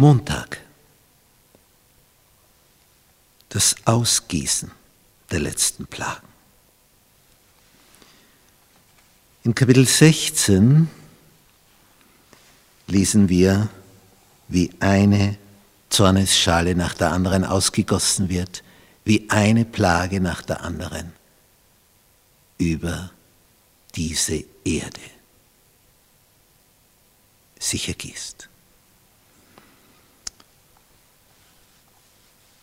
Montag. Das Ausgießen der letzten Plagen. In Kapitel 16 lesen wir, wie eine Zornesschale nach der anderen ausgegossen wird, wie eine Plage nach der anderen über diese Erde sich ergießt.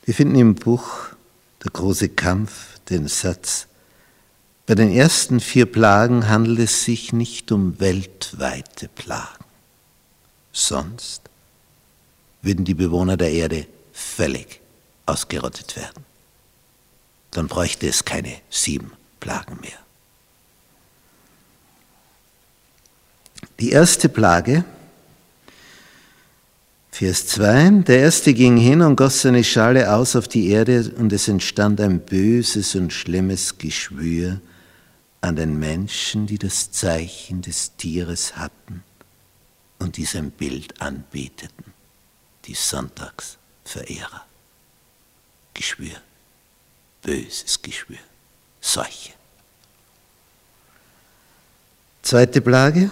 Wir finden im Buch Der große Kampf den Satz, bei den ersten vier Plagen handelt es sich nicht um weltweite Plagen. Sonst würden die Bewohner der Erde völlig ausgerottet werden. Dann bräuchte es keine sieben Plagen mehr. Die erste Plage Vers 2. Der erste ging hin und goss seine Schale aus auf die Erde und es entstand ein böses und schlimmes Geschwür an den Menschen, die das Zeichen des Tieres hatten und diesem Bild anbeteten, die Sonntagsverehrer. Geschwür, böses Geschwür, Seuche. Zweite Plage.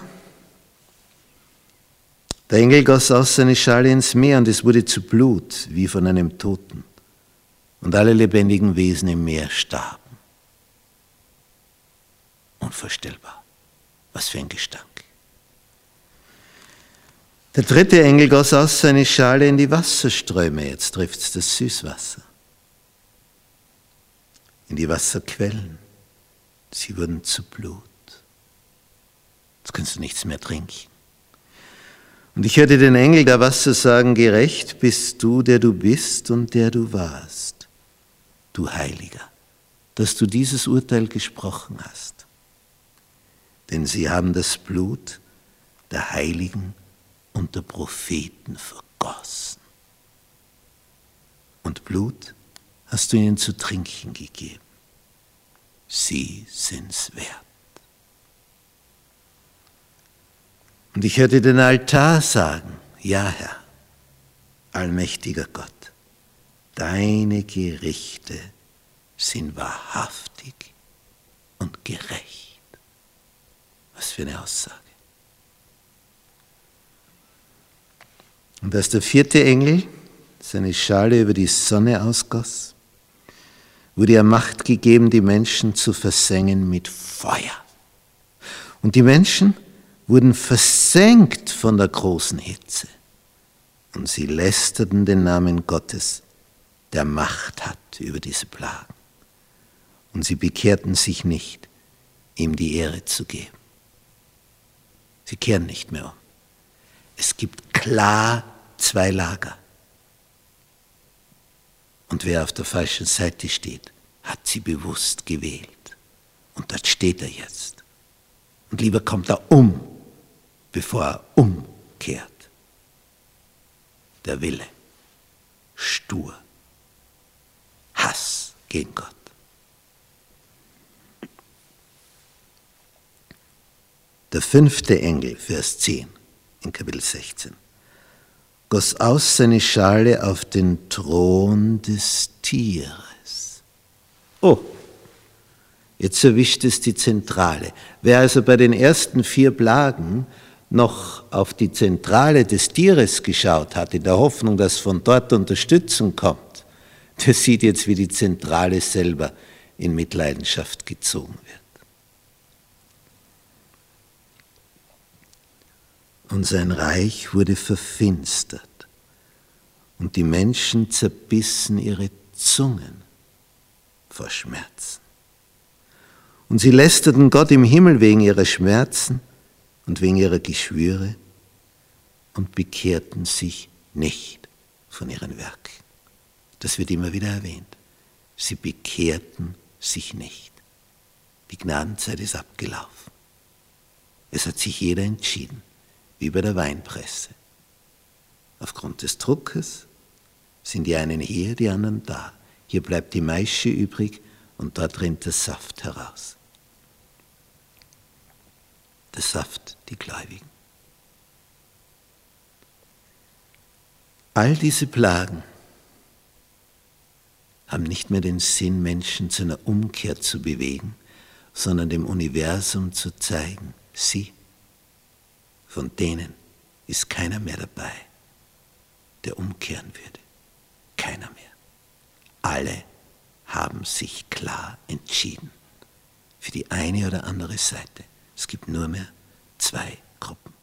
Der Engel goss aus seine Schale ins Meer und es wurde zu Blut wie von einem Toten. Und alle lebendigen Wesen im Meer starben. Unvorstellbar. Was für ein Gestank. Der dritte Engel goss aus seine Schale in die Wasserströme. Jetzt trifft es das Süßwasser. In die Wasserquellen. Sie wurden zu Blut. Jetzt kannst du nichts mehr trinken. Und ich hörte den Engel der Wasser sagen, gerecht bist du, der du bist und der du warst, du Heiliger, dass du dieses Urteil gesprochen hast. Denn sie haben das Blut der Heiligen und der Propheten vergossen. Und Blut hast du ihnen zu trinken gegeben. Sie sind's wert. Und ich hörte den Altar sagen, ja Herr, allmächtiger Gott, deine Gerichte sind wahrhaftig und gerecht. Was für eine Aussage. Und als der vierte Engel seine Schale über die Sonne ausgoss, wurde er Macht gegeben, die Menschen zu versengen mit Feuer. Und die Menschen wurden versenkt von der großen Hitze. Und sie lästerten den Namen Gottes, der Macht hat über diese Plagen. Und sie bekehrten sich nicht, ihm die Ehre zu geben. Sie kehren nicht mehr um. Es gibt klar zwei Lager. Und wer auf der falschen Seite steht, hat sie bewusst gewählt. Und dort steht er jetzt. Und lieber kommt er um, bevor er umkehrt. Der Wille, stur, Hass gegen Gott. Der fünfte Engel, Vers 10 in Kapitel 16, goss aus seine Schale auf den Thron des Tieres. Oh, jetzt erwischt es die Zentrale. Wer also bei den ersten vier Plagen noch auf die Zentrale des Tieres geschaut hat, in der Hoffnung, dass von dort Unterstützung kommt, der sieht jetzt, wie die Zentrale selber in Mitleidenschaft gezogen wird. Und sein Reich wurde verfinstert und die Menschen zerbissen ihre Zungen vor Schmerzen. Und sie lästerten Gott im Himmel wegen ihrer Schmerzen und wegen ihrer Geschwüre und bekehrten sich nicht von ihren Werken. Das wird immer wieder erwähnt. Sie bekehrten sich nicht. Die Gnadenzeit ist abgelaufen. Es hat sich jeder entschieden, wie bei der Weinpresse. Aufgrund des Druckes sind die einen hier, die anderen da. Hier bleibt die Maische übrig und dort rinnt der Saft heraus der Saft, die Gläubigen. All diese Plagen haben nicht mehr den Sinn, Menschen zu einer Umkehr zu bewegen, sondern dem Universum zu zeigen, sie, von denen ist keiner mehr dabei, der umkehren würde. Keiner mehr. Alle haben sich klar entschieden für die eine oder andere Seite. Es gibt nur mehr zwei Gruppen.